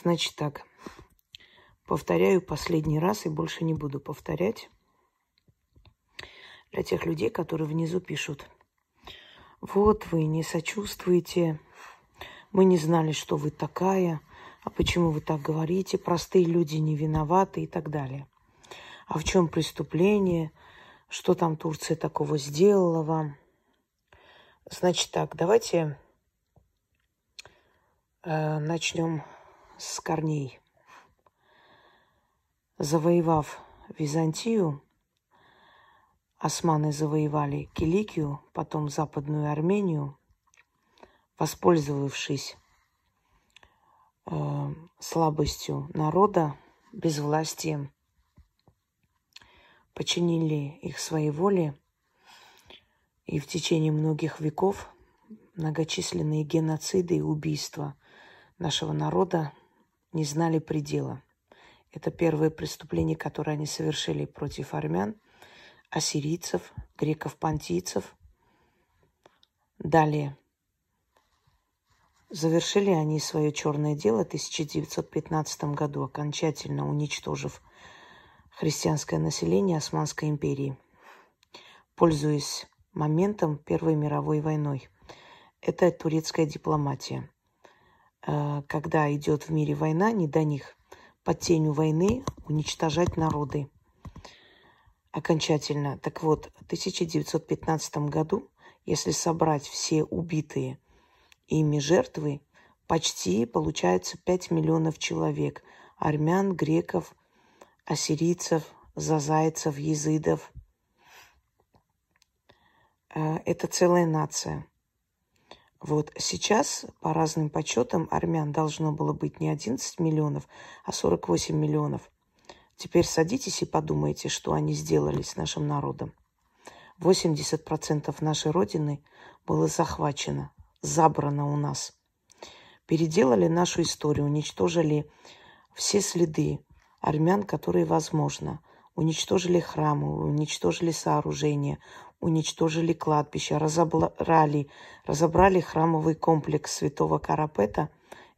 Значит так, повторяю последний раз и больше не буду повторять для тех людей, которые внизу пишут. Вот вы не сочувствуете, мы не знали, что вы такая, а почему вы так говорите, простые люди не виноваты и так далее. А в чем преступление, что там Турция такого сделала вам? Значит так, давайте э, начнем с корней. Завоевав Византию, османы завоевали Киликию, потом Западную Армению, воспользовавшись э, слабостью народа, безвластием, подчинили их своей воле, и в течение многих веков многочисленные геноциды и убийства нашего народа не знали предела. Это первое преступление, которое они совершили против армян, ассирийцев, греков-понтийцев. Далее. Завершили они свое черное дело в 1915 году, окончательно уничтожив христианское население Османской империи, пользуясь моментом Первой мировой войной. Это турецкая дипломатия. Э, когда идет в мире война, не до них под тенью войны уничтожать народы. Окончательно. Так вот, в 1915 году, если собрать все убитые ими жертвы, почти получается 5 миллионов человек. Армян, греков, ассирийцев, зазайцев, езидов. Э, это целая нация. Вот сейчас, по разным подсчетам, армян должно было быть не 11 миллионов, а 48 миллионов. Теперь садитесь и подумайте, что они сделали с нашим народом. 80% нашей Родины было захвачено, забрано у нас. Переделали нашу историю, уничтожили все следы армян, которые возможно. Уничтожили храмы, уничтожили сооружения, уничтожили кладбище, разобрали, разобрали храмовый комплекс святого Карапета.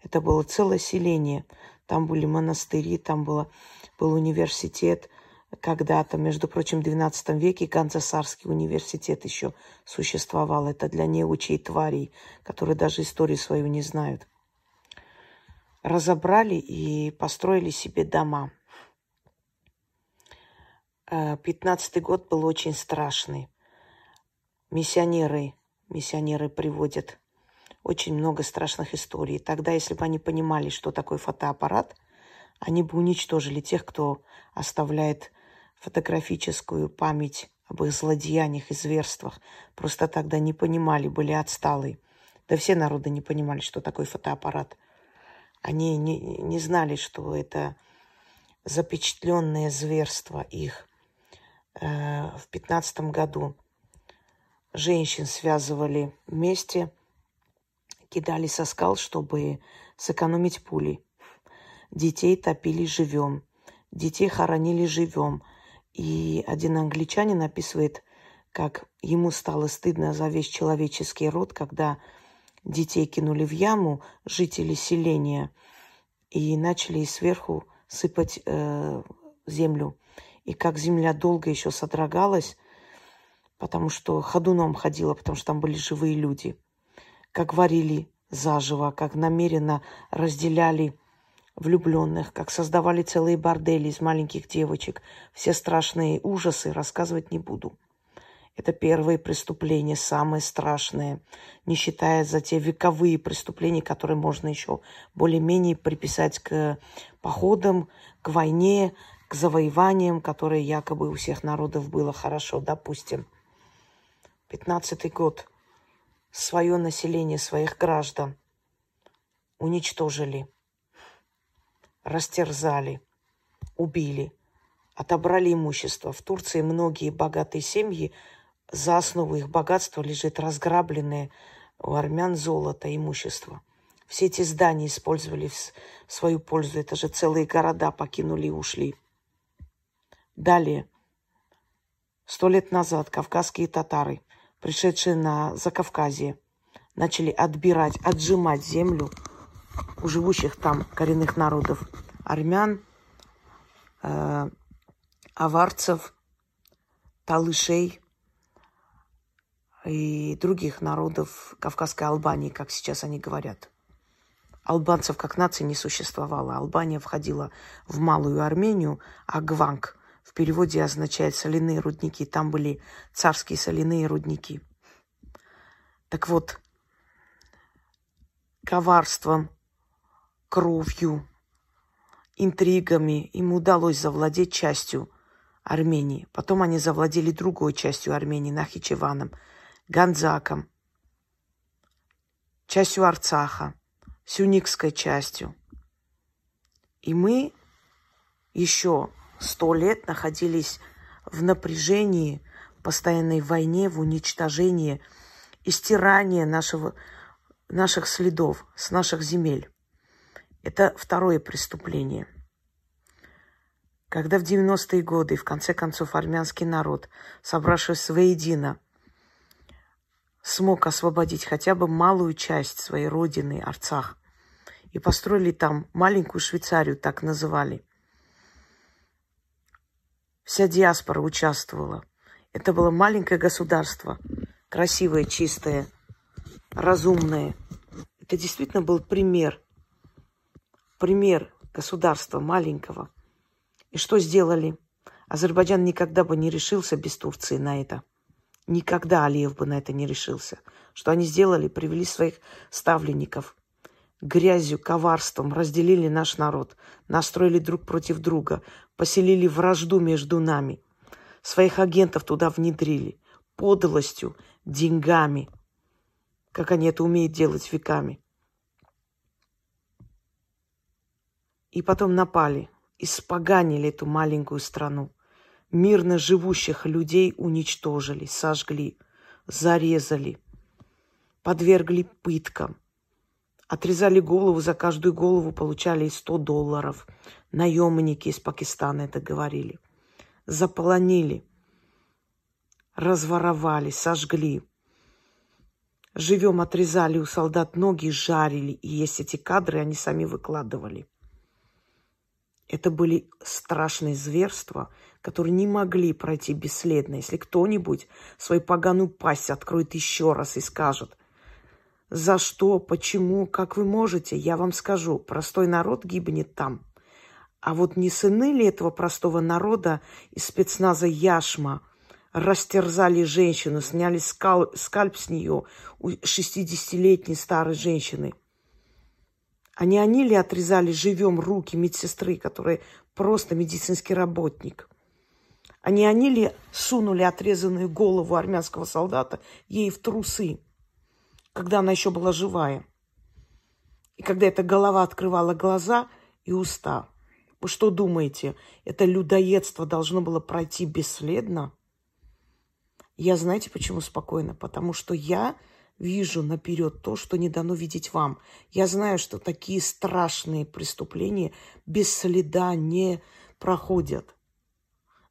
Это было целое селение. Там были монастыри, там было, был университет. Когда-то, между прочим, в XII веке Ганзасарский университет еще существовал. Это для неучей тварей, которые даже историю свою не знают. Разобрали и построили себе дома. Э, пятнадцатый год был очень страшный миссионеры, миссионеры приводят очень много страшных историй. Тогда, если бы они понимали, что такое фотоаппарат, они бы уничтожили тех, кто оставляет фотографическую память об их злодеяниях и зверствах. Просто тогда не понимали, были отсталые. Да все народы не понимали, что такое фотоаппарат. Они не, не знали, что это запечатленное зверство их э, в пятнадцатом году женщин связывали вместе, кидали со скал, чтобы сэкономить пули. Детей топили живем, детей хоронили живем. И один англичанин описывает, как ему стало стыдно за весь человеческий род, когда детей кинули в яму жители селения и начали сверху сыпать э, землю. И как земля долго еще содрогалась, потому что ходуном ходила, потому что там были живые люди. Как варили заживо, как намеренно разделяли влюбленных, как создавали целые бордели из маленьких девочек. Все страшные ужасы рассказывать не буду. Это первые преступления, самые страшные, не считая за те вековые преступления, которые можно еще более-менее приписать к походам, к войне, к завоеваниям, которые якобы у всех народов было хорошо, допустим. Пятнадцатый год свое население, своих граждан уничтожили, растерзали, убили, отобрали имущество. В Турции многие богатые семьи, за основу их богатства лежит разграбленное у армян золото, имущество. Все эти здания использовали в свою пользу. Это же целые города покинули и ушли. Далее. Сто лет назад кавказские татары – пришедшие на Закавказье, начали отбирать, отжимать землю у живущих там коренных народов армян, э, аварцев, талышей и других народов Кавказской Албании, как сейчас они говорят. Албанцев как нации не существовало. Албания входила в Малую Армению, а Гванг в переводе означает соляные рудники. Там были царские соляные рудники. Так вот, коварством, кровью, интригами им удалось завладеть частью Армении. Потом они завладели другой частью Армении, Нахичеваном, Ганзаком, частью Арцаха, Сюникской частью. И мы еще сто лет находились в напряжении, постоянной войне, в уничтожении и стирании нашего, наших следов с наших земель. Это второе преступление. Когда в 90-е годы, в конце концов, армянский народ, собравшись воедино, смог освободить хотя бы малую часть своей родины, Арцах, и построили там маленькую Швейцарию, так называли. Вся диаспора участвовала. Это было маленькое государство, красивое, чистое, разумное. Это действительно был пример – пример государства маленького. И что сделали? Азербайджан никогда бы не решился без Турции на это. Никогда Алиев бы на это не решился. Что они сделали? Привели своих ставленников. Грязью, коварством разделили наш народ. Настроили друг против друга. Поселили вражду между нами. Своих агентов туда внедрили. Подлостью, деньгами. Как они это умеют делать веками. И потом напали, испоганили эту маленькую страну. Мирно живущих людей уничтожили, сожгли, зарезали, подвергли пыткам. Отрезали голову, за каждую голову получали 100 долларов. Наемники из Пакистана это говорили. Заполонили, разворовали, сожгли. Живем отрезали у солдат ноги, жарили. И есть эти кадры, они сами выкладывали. Это были страшные зверства, которые не могли пройти бесследно. Если кто-нибудь свою поганую пасть откроет еще раз и скажет, за что, почему, как вы можете, я вам скажу, простой народ гибнет там. А вот не сыны ли этого простого народа из спецназа Яшма растерзали женщину, сняли скал, скальп с нее у 60-летней старой женщины – а не они ли отрезали живем руки медсестры, которая просто медицинский работник? А не они ли сунули отрезанную голову армянского солдата ей в трусы, когда она еще была живая? И когда эта голова открывала глаза и уста. Вы что думаете, это людоедство должно было пройти бесследно? Я знаете, почему спокойно? Потому что я вижу наперед то, что не дано видеть вам. Я знаю, что такие страшные преступления без следа не проходят.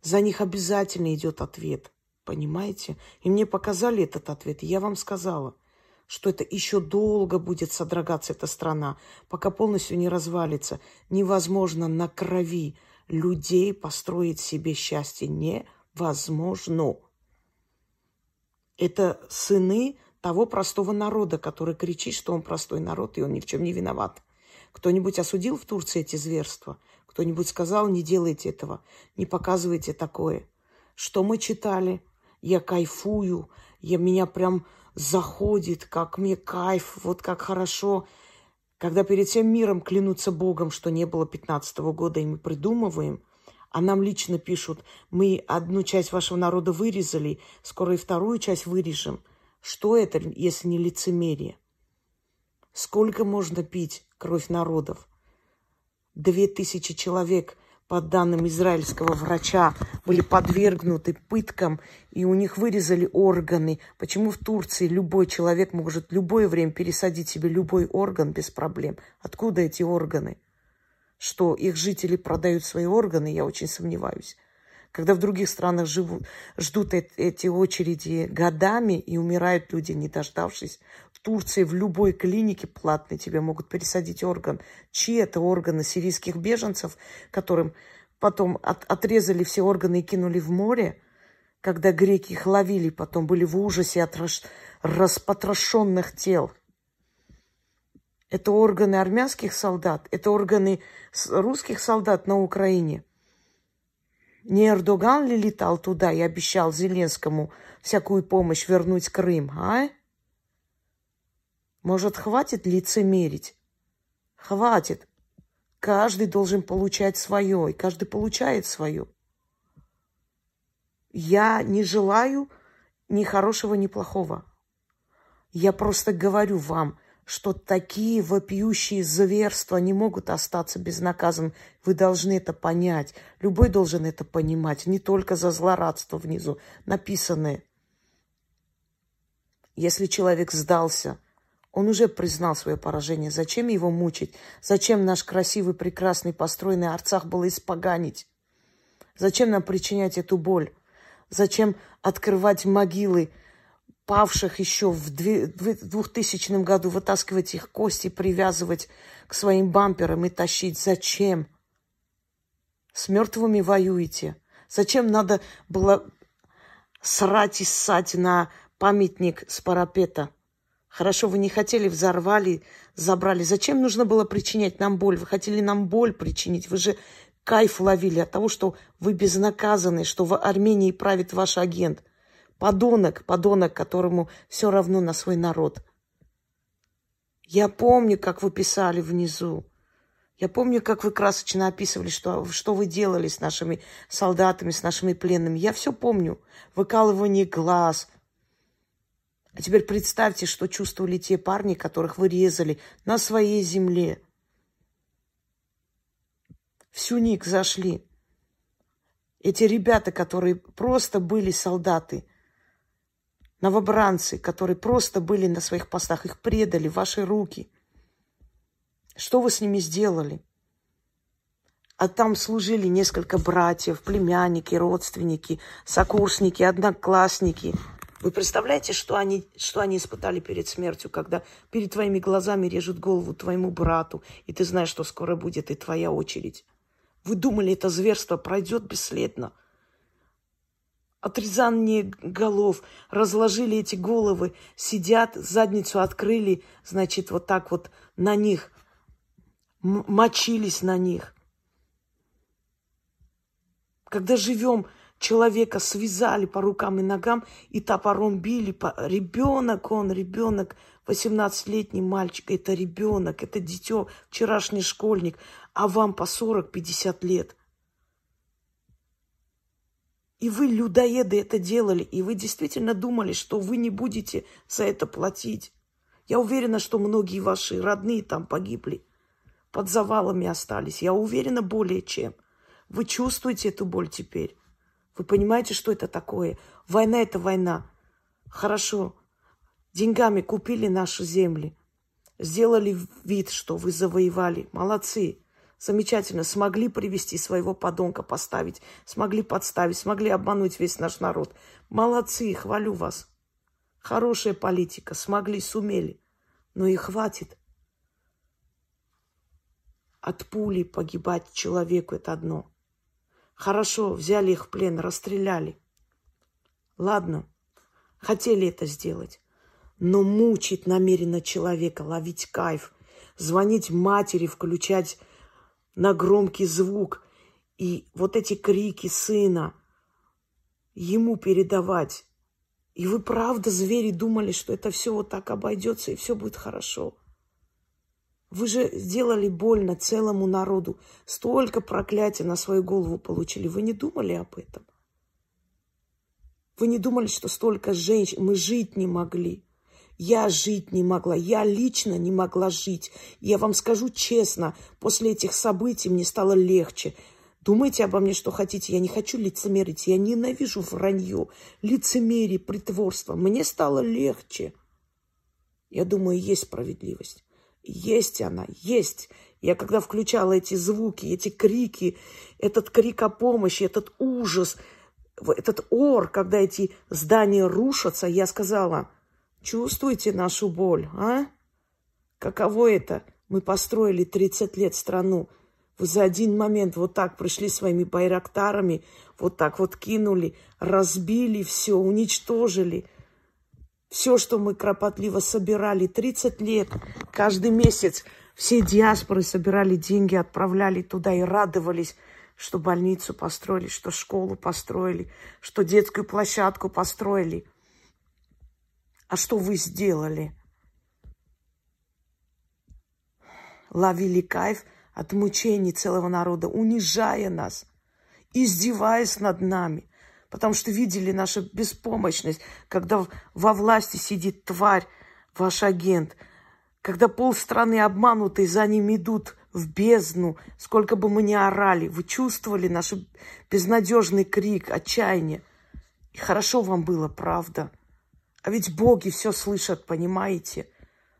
За них обязательно идет ответ. Понимаете? И мне показали этот ответ, и я вам сказала, что это еще долго будет содрогаться эта страна, пока полностью не развалится. Невозможно на крови людей построить себе счастье. Невозможно. Это сыны того простого народа, который кричит, что он простой народ, и он ни в чем не виноват. Кто-нибудь осудил в Турции эти зверства? Кто-нибудь сказал, не делайте этого, не показывайте такое? Что мы читали? Я кайфую, я, меня прям заходит, как мне кайф, вот как хорошо. Когда перед всем миром клянутся Богом, что не было 15 -го года, и мы придумываем, а нам лично пишут, мы одну часть вашего народа вырезали, скоро и вторую часть вырежем – что это, если не лицемерие? Сколько можно пить кровь народов? Две тысячи человек, по данным израильского врача, были подвергнуты пыткам, и у них вырезали органы. Почему в Турции любой человек может в любое время пересадить себе любой орган без проблем? Откуда эти органы? Что их жители продают свои органы, я очень сомневаюсь. Когда в других странах живут, ждут эти очереди годами и умирают люди, не дождавшись. В Турции в любой клинике платной тебе могут пересадить орган. Чьи это органы сирийских беженцев, которым потом от, отрезали все органы и кинули в море, когда греки их ловили, потом были в ужасе от рас, распотрошенных тел. Это органы армянских солдат, это органы русских солдат на Украине. Не Эрдоган ли летал туда и обещал Зеленскому всякую помощь вернуть Крым, а? Может, хватит лицемерить? Хватит. Каждый должен получать свое, и каждый получает свое. Я не желаю ни хорошего, ни плохого. Я просто говорю вам, что такие вопиющие зверства не могут остаться безнаказанным. Вы должны это понять. Любой должен это понимать, не только за злорадство внизу написанное. Если человек сдался – он уже признал свое поражение. Зачем его мучить? Зачем наш красивый, прекрасный, построенный Арцах было испоганить? Зачем нам причинять эту боль? Зачем открывать могилы павших еще в 2000 году, вытаскивать их кости, привязывать к своим бамперам и тащить? Зачем? С мертвыми воюете. Зачем надо было срать и ссать на памятник с парапета? Хорошо, вы не хотели, взорвали, забрали. Зачем нужно было причинять нам боль? Вы хотели нам боль причинить. Вы же кайф ловили от того, что вы безнаказаны, что в Армении правит ваш агент. Подонок, подонок, которому все равно на свой народ. Я помню, как вы писали внизу. Я помню, как вы красочно описывали, что, что вы делали с нашими солдатами, с нашими пленными. Я все помню. Выкалывание глаз – а теперь представьте, что чувствовали те парни, которых вы резали на своей земле. Всю ник зашли. Эти ребята, которые просто были солдаты, новобранцы, которые просто были на своих постах, их предали ваши руки. Что вы с ними сделали? А там служили несколько братьев, племянники, родственники, сокурсники, одноклассники – вы представляете, что они, что они испытали перед смертью, когда перед твоими глазами режут голову твоему брату, и ты знаешь, что скоро будет и твоя очередь. Вы думали, это зверство пройдет бесследно? Отрезание голов, разложили эти головы, сидят, задницу открыли, значит, вот так вот на них, мочились на них. Когда живем человека связали по рукам и ногам и топором били. По... Ребенок он, ребенок, 18-летний мальчик, это ребенок, это дитё, вчерашний школьник, а вам по 40-50 лет. И вы, людоеды, это делали, и вы действительно думали, что вы не будете за это платить. Я уверена, что многие ваши родные там погибли, под завалами остались. Я уверена более чем. Вы чувствуете эту боль теперь. Вы понимаете, что это такое? Война – это война. Хорошо, деньгами купили наши земли. Сделали вид, что вы завоевали. Молодцы. Замечательно. Смогли привести своего подонка, поставить. Смогли подставить, смогли обмануть весь наш народ. Молодцы, хвалю вас. Хорошая политика. Смогли, сумели. Но и хватит. От пули погибать человеку – это одно – Хорошо, взяли их в плен, расстреляли. Ладно, хотели это сделать. Но мучить намеренно человека, ловить кайф, звонить матери, включать на громкий звук и вот эти крики сына ему передавать. И вы правда, звери, думали, что это все вот так обойдется и все будет хорошо. Вы же сделали больно целому народу. Столько проклятия на свою голову получили. Вы не думали об этом? Вы не думали, что столько женщин... Мы жить не могли. Я жить не могла. Я лично не могла жить. Я вам скажу честно, после этих событий мне стало легче. Думайте обо мне, что хотите. Я не хочу лицемерить. Я ненавижу вранье, лицемерие, притворство. Мне стало легче. Я думаю, есть справедливость. Есть она, есть. Я когда включала эти звуки, эти крики, этот крик о помощи, этот ужас, этот ор, когда эти здания рушатся, я сказала, Чувствуете нашу боль, а? Каково это? Мы построили 30 лет страну. Вы за один момент вот так пришли своими байрактарами, вот так вот кинули, разбили все, уничтожили. Все, что мы кропотливо собирали 30 лет, каждый месяц все диаспоры собирали деньги, отправляли туда и радовались, что больницу построили, что школу построили, что детскую площадку построили. А что вы сделали? Ловили кайф – от мучений целого народа, унижая нас, издеваясь над нами, потому что видели нашу беспомощность, когда во власти сидит тварь, ваш агент, когда полстраны обманутые за ним идут в бездну, сколько бы мы ни орали, вы чувствовали наш безнадежный крик, отчаяние. И хорошо вам было, правда. А ведь боги все слышат, понимаете?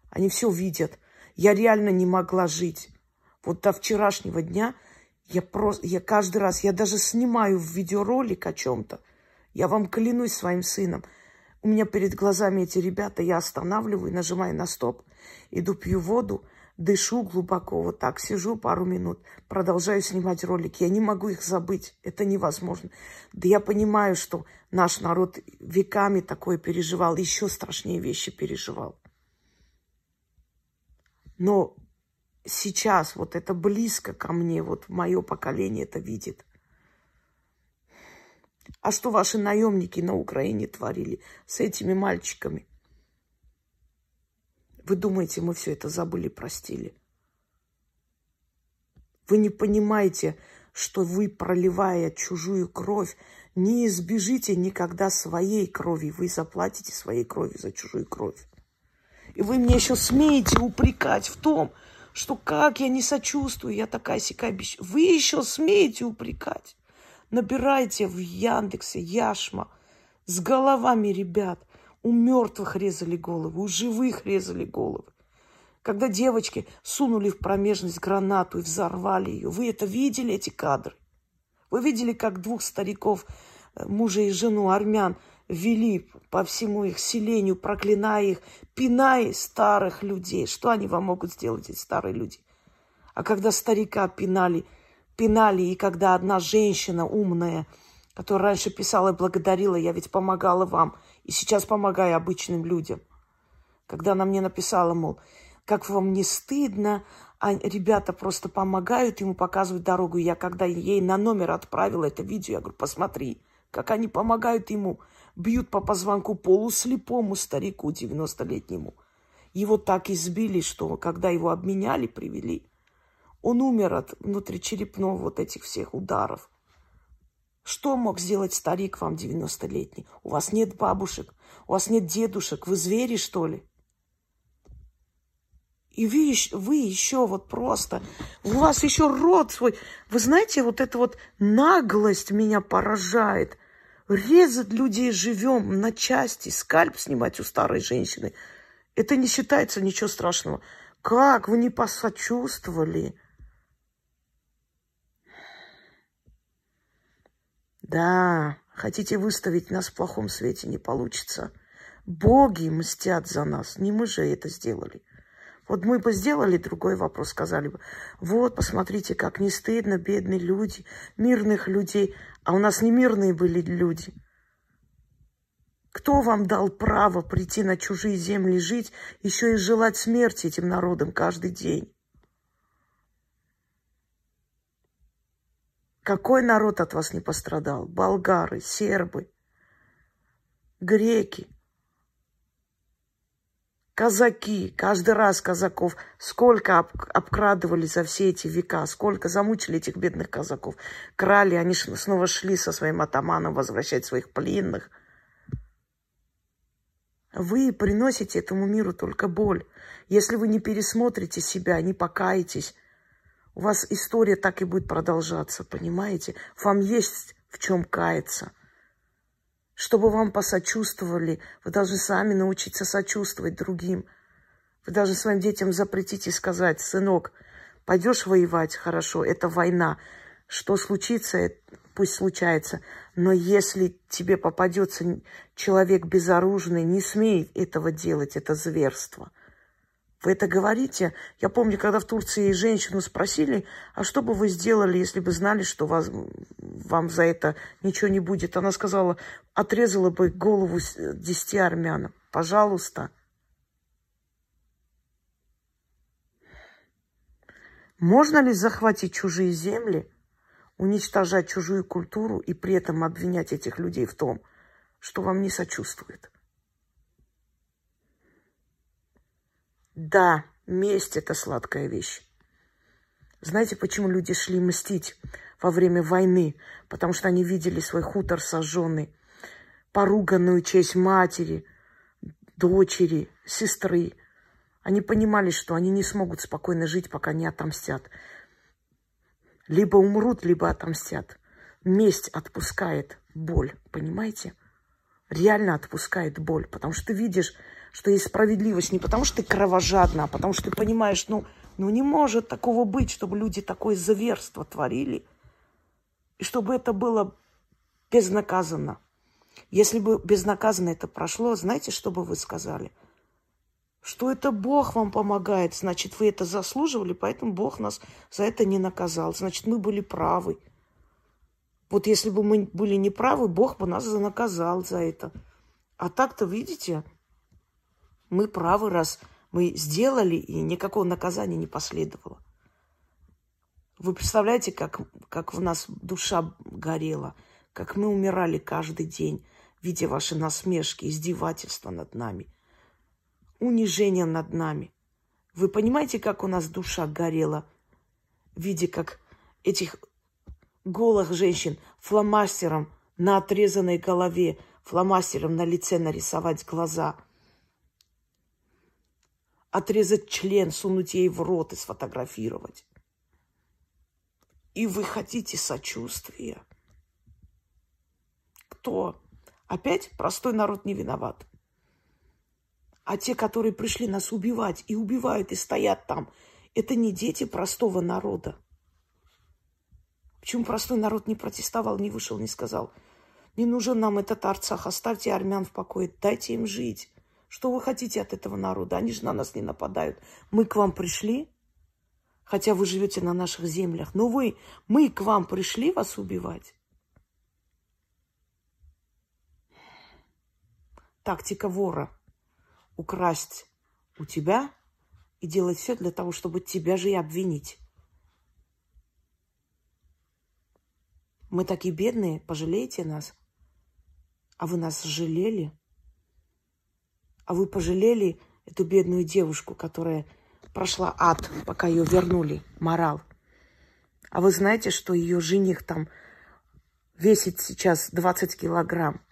Они все видят. Я реально не могла жить. Вот до вчерашнего дня я просто, я каждый раз, я даже снимаю видеоролик о чем-то. Я вам клянусь своим сыном. У меня перед глазами эти ребята, я останавливаю, нажимаю на стоп, иду пью воду, дышу глубоко, вот так сижу пару минут, продолжаю снимать ролики. Я не могу их забыть, это невозможно. Да я понимаю, что наш народ веками такое переживал, еще страшнее вещи переживал. Но сейчас вот это близко ко мне, вот мое поколение это видит. А что ваши наемники на Украине творили с этими мальчиками? Вы думаете, мы все это забыли, простили? Вы не понимаете, что вы, проливая чужую кровь, не избежите никогда своей крови. Вы заплатите своей кровью за чужую кровь. И вы мне еще смеете упрекать в том, что как я не сочувствую, я такая сякая бещ... Вы еще смеете упрекать. Набирайте в Яндексе Яшма с головами ребят. У мертвых резали головы, у живых резали головы. Когда девочки сунули в промежность гранату и взорвали ее, вы это видели, эти кадры? Вы видели, как двух стариков, э, мужа и жену армян, вели по всему их селению, проклиная их, пиная старых людей. Что они вам могут сделать, эти старые люди? А когда старика пинали, пинали, и когда одна женщина умная, которая раньше писала и благодарила, я ведь помогала вам, и сейчас помогаю обычным людям. Когда она мне написала, мол, как вам не стыдно, а ребята просто помогают ему, показывают дорогу. Я когда ей на номер отправила это видео, я говорю, посмотри, как они помогают ему бьют по позвонку полуслепому старику 90-летнему. Его так избили, что когда его обменяли, привели, он умер от внутричерепного вот этих всех ударов. Что мог сделать старик вам 90-летний? У вас нет бабушек, у вас нет дедушек, вы звери, что ли? И вы, вы еще вот просто, у вас еще рот свой. Вы знаете, вот эта вот наглость меня поражает – резать людей живем на части, скальп снимать у старой женщины. Это не считается ничего страшного. Как вы не посочувствовали? Да, хотите выставить нас в плохом свете, не получится. Боги мстят за нас, не мы же это сделали. Вот мы бы сделали другой вопрос, сказали бы, вот, посмотрите, как не стыдно, бедные люди, мирных людей, а у нас не мирные были люди. Кто вам дал право прийти на чужие земли жить, еще и желать смерти этим народам каждый день? Какой народ от вас не пострадал? Болгары, сербы, греки – Казаки, каждый раз казаков, сколько об, обкрадывали за все эти века, сколько замучили этих бедных казаков. Крали, они снова шли со своим атаманом возвращать своих пленных. Вы приносите этому миру только боль. Если вы не пересмотрите себя, не покаетесь, у вас история так и будет продолжаться, понимаете? Вам есть в чем каяться чтобы вам посочувствовали. Вы должны сами научиться сочувствовать другим. Вы должны своим детям запретить и сказать, сынок, пойдешь воевать, хорошо, это война. Что случится, пусть случается. Но если тебе попадется человек безоружный, не смей этого делать, это зверство. Вы это говорите? Я помню, когда в Турции женщину спросили, а что бы вы сделали, если бы знали, что вас, вам за это ничего не будет? Она сказала, отрезала бы голову десяти армянам. Пожалуйста. Можно ли захватить чужие земли, уничтожать чужую культуру и при этом обвинять этих людей в том, что вам не сочувствует? Да, месть – это сладкая вещь. Знаете, почему люди шли мстить во время войны? Потому что они видели свой хутор сожженный, поруганную честь матери, дочери, сестры. Они понимали, что они не смогут спокойно жить, пока не отомстят. Либо умрут, либо отомстят. Месть отпускает боль, понимаете? Реально отпускает боль, потому что ты видишь, что есть справедливость не потому, что ты кровожадна, а потому что ты понимаешь, ну, ну не может такого быть, чтобы люди такое заверство творили, и чтобы это было безнаказанно. Если бы безнаказанно это прошло, знаете, что бы вы сказали? Что это Бог вам помогает, значит, вы это заслуживали, поэтому Бог нас за это не наказал. Значит, мы были правы. Вот если бы мы были неправы, Бог бы нас наказал за это. А так-то, видите, мы правы, раз мы сделали, и никакого наказания не последовало. Вы представляете, как, как в нас душа горела, как мы умирали каждый день, видя ваши насмешки, издевательства над нами, унижение над нами. Вы понимаете, как у нас душа горела, видя, как этих голых женщин фломастером на отрезанной голове, фломастером на лице нарисовать глаза – отрезать член, сунуть ей в рот и сфотографировать. И вы хотите сочувствия. Кто? Опять простой народ не виноват. А те, которые пришли нас убивать и убивают, и стоят там, это не дети простого народа. Почему простой народ не протестовал, не вышел, не сказал, не нужен нам этот Арцах, оставьте армян в покое, дайте им жить. Что вы хотите от этого народа? Они же на нас не нападают. Мы к вам пришли, хотя вы живете на наших землях. Но вы, мы к вам пришли вас убивать. Тактика вора. Украсть у тебя и делать все для того, чтобы тебя же и обвинить. Мы такие бедные, пожалейте нас. А вы нас жалели? А вы пожалели эту бедную девушку, которая прошла ад, пока ее вернули, морал. А вы знаете, что ее жених там весит сейчас 20 килограмм?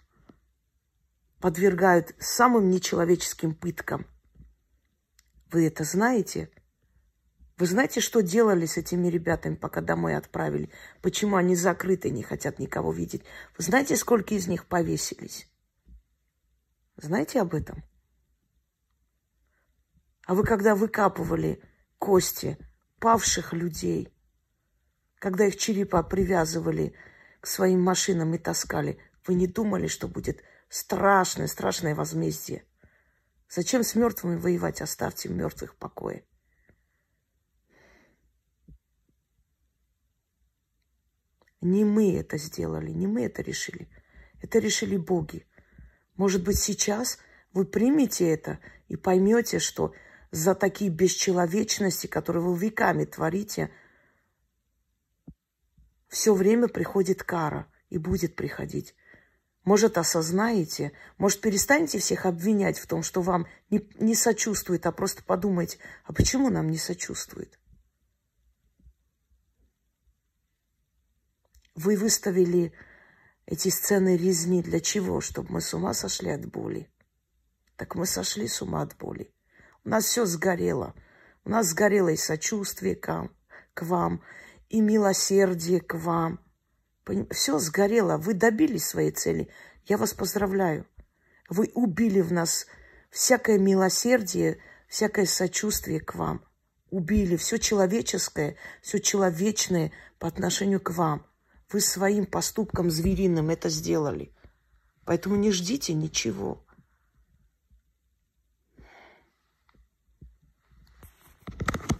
Подвергают самым нечеловеческим пыткам. Вы это знаете? Вы знаете, что делали с этими ребятами, пока домой отправили? Почему они закрыты, не хотят никого видеть? Вы знаете, сколько из них повесились? Знаете об этом? А вы когда выкапывали кости павших людей, когда их черепа привязывали к своим машинам и таскали, вы не думали, что будет страшное, страшное возмездие? Зачем с мертвыми воевать? Оставьте мертвых в покое. Не мы это сделали, не мы это решили. Это решили боги. Может быть, сейчас вы примете это и поймете, что за такие бесчеловечности, которые вы веками творите, все время приходит кара и будет приходить. Может, осознаете, может, перестанете всех обвинять в том, что вам не, не сочувствует, а просто подумайте, а почему нам не сочувствует? Вы выставили эти сцены резни для чего? Чтобы мы с ума сошли от боли. Так мы сошли с ума от боли. У нас все сгорело. У нас сгорело и сочувствие к, к вам, и милосердие к вам. Все сгорело. Вы добились своей цели. Я вас поздравляю. Вы убили в нас всякое милосердие, всякое сочувствие к вам. убили все человеческое, все человечное по отношению к вам. Вы своим поступком звериным это сделали. Поэтому не ждите ничего.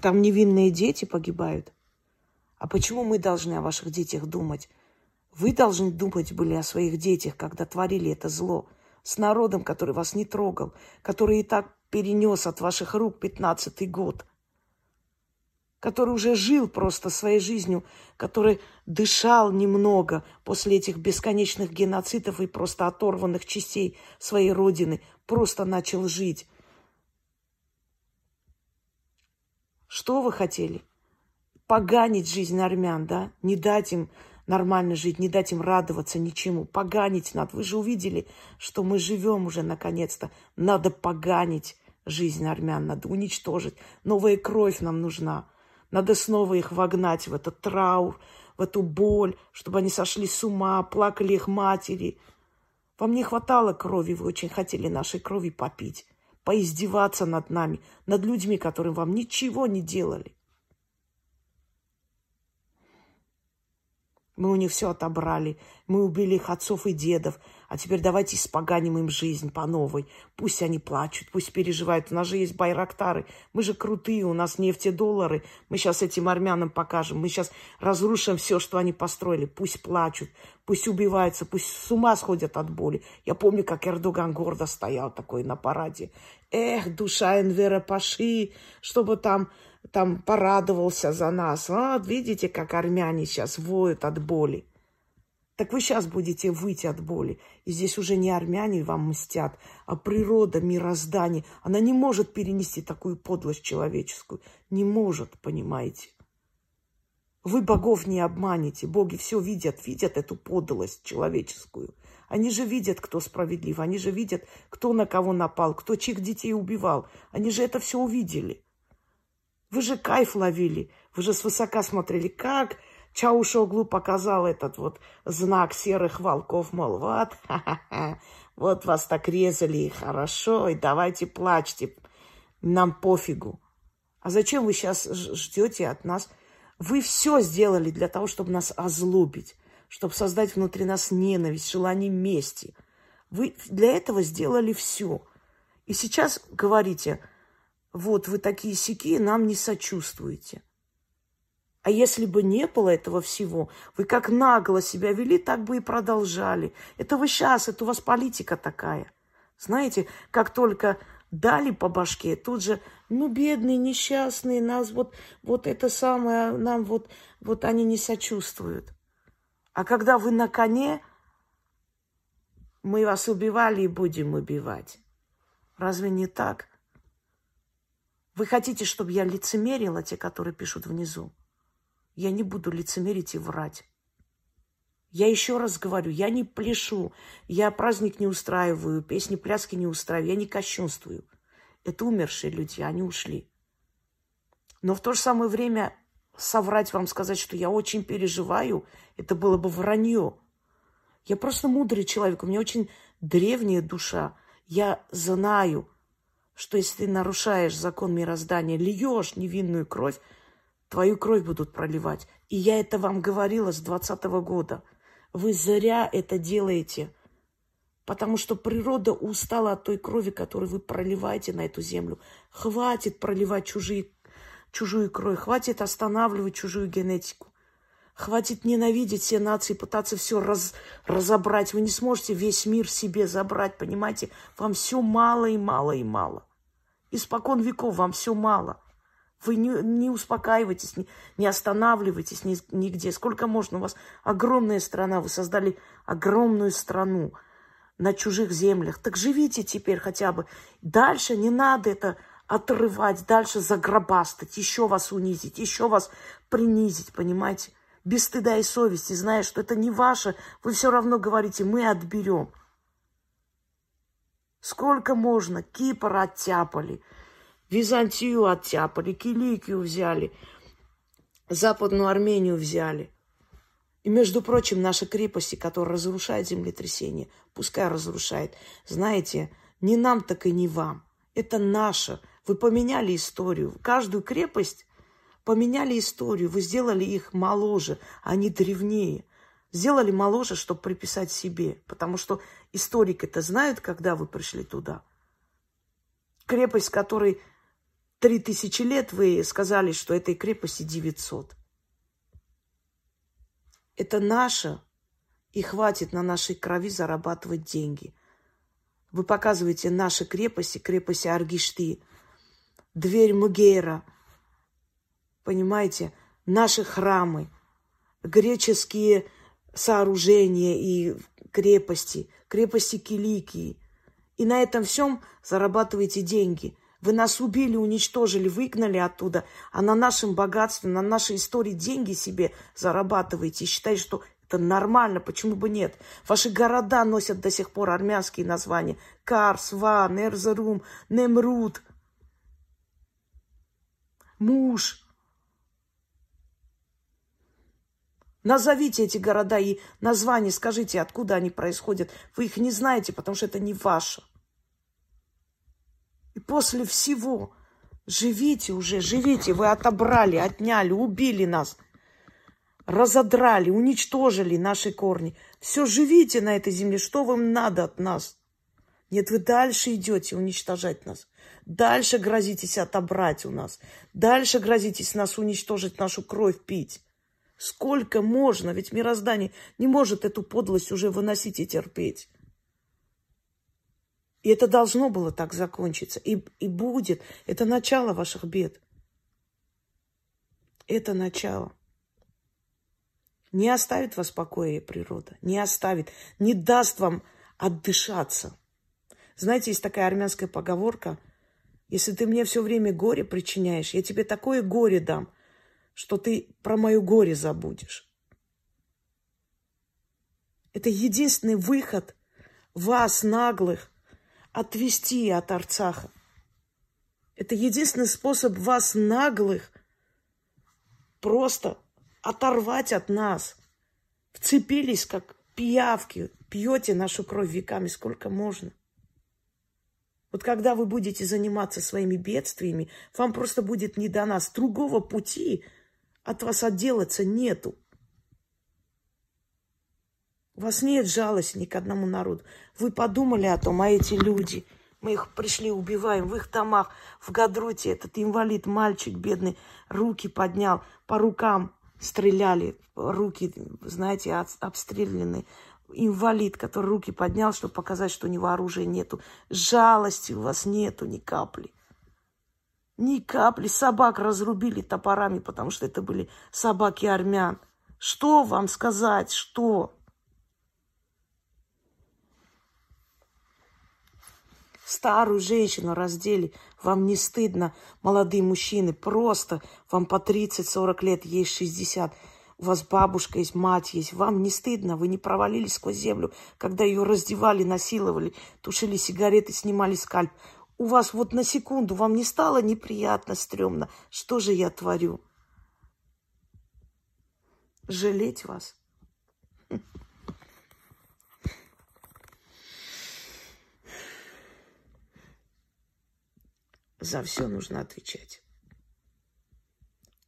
Там невинные дети погибают. А почему мы должны о ваших детях думать? Вы должны думать были о своих детях, когда творили это зло. С народом, который вас не трогал, который и так перенес от ваших рук пятнадцатый год. Который уже жил просто своей жизнью, который дышал немного после этих бесконечных геноцидов и просто оторванных частей своей родины, просто начал жить. Что вы хотели? Поганить жизнь армян, да? Не дать им нормально жить, не дать им радоваться ничему. Поганить надо. Вы же увидели, что мы живем уже наконец-то. Надо поганить жизнь армян, надо уничтожить. Новая кровь нам нужна. Надо снова их вогнать в этот траур, в эту боль, чтобы они сошли с ума, плакали их матери. Вам не хватало крови, вы очень хотели нашей крови попить поиздеваться над нами, над людьми, которым вам ничего не делали. Мы у них все отобрали. Мы убили их отцов и дедов. А теперь давайте испоганим им жизнь по новой. Пусть они плачут, пусть переживают. У нас же есть байрактары. Мы же крутые, у нас нефтедоллары. Мы сейчас этим армянам покажем. Мы сейчас разрушим все, что они построили. Пусть плачут, пусть убиваются, пусть с ума сходят от боли. Я помню, как Эрдоган гордо стоял такой на параде. Эх, душа Энвера Паши, чтобы там там порадовался за нас. А, видите, как армяне сейчас воют от боли. Так вы сейчас будете выйти от боли. И здесь уже не армяне вам мстят, а природа, мироздание. Она не может перенести такую подлость человеческую. Не может, понимаете? Вы богов не обманете. Боги все видят, видят эту подлость человеческую. Они же видят, кто справедлив. Они же видят, кто на кого напал, кто чьих детей убивал. Они же это все увидели. Вы же кайф ловили, вы же свысока смотрели, как Чаушоглу показал этот вот знак серых волков, мол, вот, ха-ха-ха, вот вас так резали, хорошо, и давайте плачьте, нам пофигу. А зачем вы сейчас ждете от нас? Вы все сделали для того, чтобы нас озлобить, чтобы создать внутри нас ненависть, желание мести. Вы для этого сделали все. И сейчас говорите – вот вы такие сики, нам не сочувствуете. А если бы не было этого всего, вы как нагло себя вели, так бы и продолжали. Это вы сейчас, это у вас политика такая. Знаете, как только дали по башке, тут же, ну, бедные, несчастные, нас вот, вот это самое, нам вот, вот они не сочувствуют. А когда вы на коне, мы вас убивали и будем убивать. Разве не так? Вы хотите, чтобы я лицемерила, те, которые пишут внизу? Я не буду лицемерить и врать. Я еще раз говорю, я не пляшу, я праздник не устраиваю, песни, пляски не устраиваю, я не кощунствую. Это умершие люди, они ушли. Но в то же самое время соврать вам, сказать, что я очень переживаю, это было бы вранье. Я просто мудрый человек, у меня очень древняя душа. Я знаю, что если ты нарушаешь закон мироздания, льешь невинную кровь, твою кровь будут проливать. И я это вам говорила с двадцатого года. Вы зря это делаете, потому что природа устала от той крови, которую вы проливаете на эту землю. Хватит проливать чужие, чужую кровь, хватит останавливать чужую генетику. Хватит ненавидеть все нации, пытаться все раз, разобрать. Вы не сможете весь мир себе забрать, понимаете? Вам все мало и мало и мало. Испокон веков вам все мало. Вы не, не успокаивайтесь, не, не останавливайтесь ни, нигде. Сколько можно? У вас огромная страна. Вы создали огромную страну на чужих землях. Так живите теперь хотя бы. Дальше не надо это отрывать, дальше загробастать, еще вас унизить, еще вас принизить, понимаете? Без стыда и совести, зная, что это не ваше, вы все равно говорите, мы отберем. Сколько можно? Кипр оттяпали, Византию оттяпали, Киликию взяли, Западную Армению взяли. И, между прочим, наши крепости, которые разрушают землетрясение, пускай разрушает. Знаете, не нам, так и не вам. Это наше Вы поменяли историю. Каждую крепость поменяли историю. Вы сделали их моложе, а не древнее. Сделали моложе, чтобы приписать себе. Потому что историк это знают, когда вы пришли туда. Крепость, которой три тысячи лет, вы сказали, что этой крепости 900. Это наше, и хватит на нашей крови зарабатывать деньги. Вы показываете наши крепости, крепости Аргишты, дверь Мугейра, понимаете, наши храмы, греческие сооружения и крепости, крепости Киликии. И на этом всем зарабатываете деньги. Вы нас убили, уничтожили, выгнали оттуда, а на нашем богатстве, на нашей истории деньги себе зарабатываете и считаете, что это нормально, почему бы нет? Ваши города носят до сих пор армянские названия. Карс, Ван, Эрзерум, Немрут, Муж. Назовите эти города и названия, скажите, откуда они происходят. Вы их не знаете, потому что это не ваше. И после всего живите уже, живите. Вы отобрали, отняли, убили нас. Разодрали, уничтожили наши корни. Все, живите на этой земле. Что вам надо от нас? Нет, вы дальше идете уничтожать нас. Дальше грозитесь отобрать у нас. Дальше грозитесь нас уничтожить, нашу кровь пить. Сколько можно? Ведь мироздание не может эту подлость уже выносить и терпеть. И это должно было так закончиться. И, и будет. Это начало ваших бед. Это начало. Не оставит вас в покое природа. Не оставит. Не даст вам отдышаться. Знаете, есть такая армянская поговорка. Если ты мне все время горе причиняешь, я тебе такое горе дам, что ты про мое горе забудешь. Это единственный выход вас, наглых, отвести от Арцаха. Это единственный способ вас, наглых, просто оторвать от нас. Вцепились, как пиявки, пьете нашу кровь веками, сколько можно. Вот когда вы будете заниматься своими бедствиями, вам просто будет не до нас. Другого пути – от вас отделаться нету. У вас нет жалости ни к одному народу. Вы подумали о том, а эти люди, мы их пришли, убиваем в их домах, в Гадруте этот инвалид, мальчик бедный, руки поднял, по рукам стреляли, руки, знаете, обстрелянные. Инвалид, который руки поднял, чтобы показать, что у него оружия нету. Жалости у вас нету ни капли. Ни капли. Собак разрубили топорами, потому что это были собаки армян. Что вам сказать? Что? Старую женщину раздели. Вам не стыдно, молодые мужчины. Просто вам по 30-40 лет, ей 60. У вас бабушка есть, мать есть. Вам не стыдно, вы не провалились сквозь землю, когда ее раздевали, насиловали, тушили сигареты, снимали скальп. У вас вот на секунду вам не стало неприятно, стрёмно. Что же я творю? Жалеть вас? За все нужно отвечать.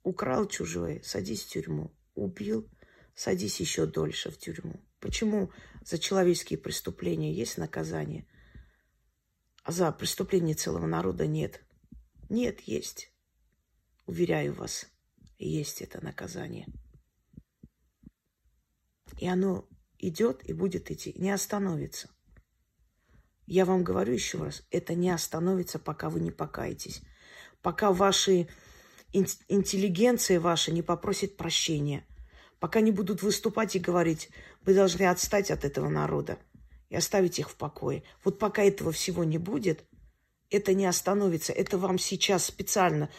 Украл чужое, садись в тюрьму. Убил, садись еще дольше в тюрьму. Почему за человеческие преступления есть наказание – а за преступление целого народа нет. Нет, есть. Уверяю вас, есть это наказание. И оно идет и будет идти, не остановится. Я вам говорю еще раз, это не остановится, пока вы не покаетесь. Пока ваши интеллигенция ваша не попросит прощения. Пока не будут выступать и говорить, вы должны отстать от этого народа и оставить их в покое. Вот пока этого всего не будет, это не остановится. Это вам сейчас специально,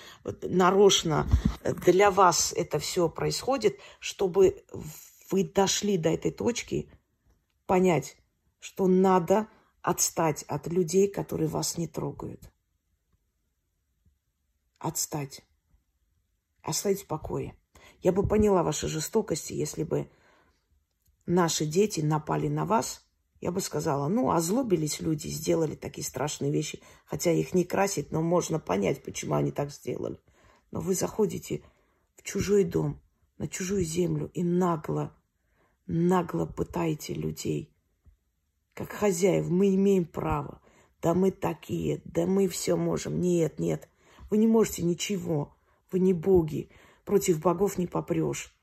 нарочно для вас это все происходит, чтобы вы дошли до этой точки, понять, что надо отстать от людей, которые вас не трогают. Отстать. Оставить в покое. Я бы поняла ваши жестокости, если бы наши дети напали на вас – Я бы сказала, ну, озлобились люди, сделали такие страшные вещи. Хотя их не красить, но можно понять, почему они так сделали. Но вы заходите в чужой дом, на чужую землю и нагло, нагло пытаете людей. Как хозяев мы имеем право. Да мы такие, да мы все можем. Нет, нет, вы не можете ничего. Вы не боги. Против богов не попрешь.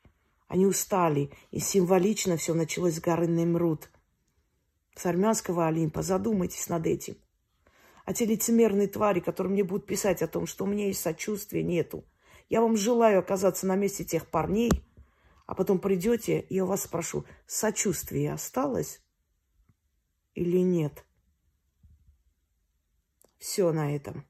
Они устали, и символично все началось с горы Немрут – с армянского Олимпа. Задумайтесь над этим. А те лицемерные твари, которые мне будут писать о том, что у меня есть сочувствие, нету. Я вам желаю оказаться на месте тех парней, а потом придете, и я вас спрошу, сочувствие осталось или нет? Все на этом.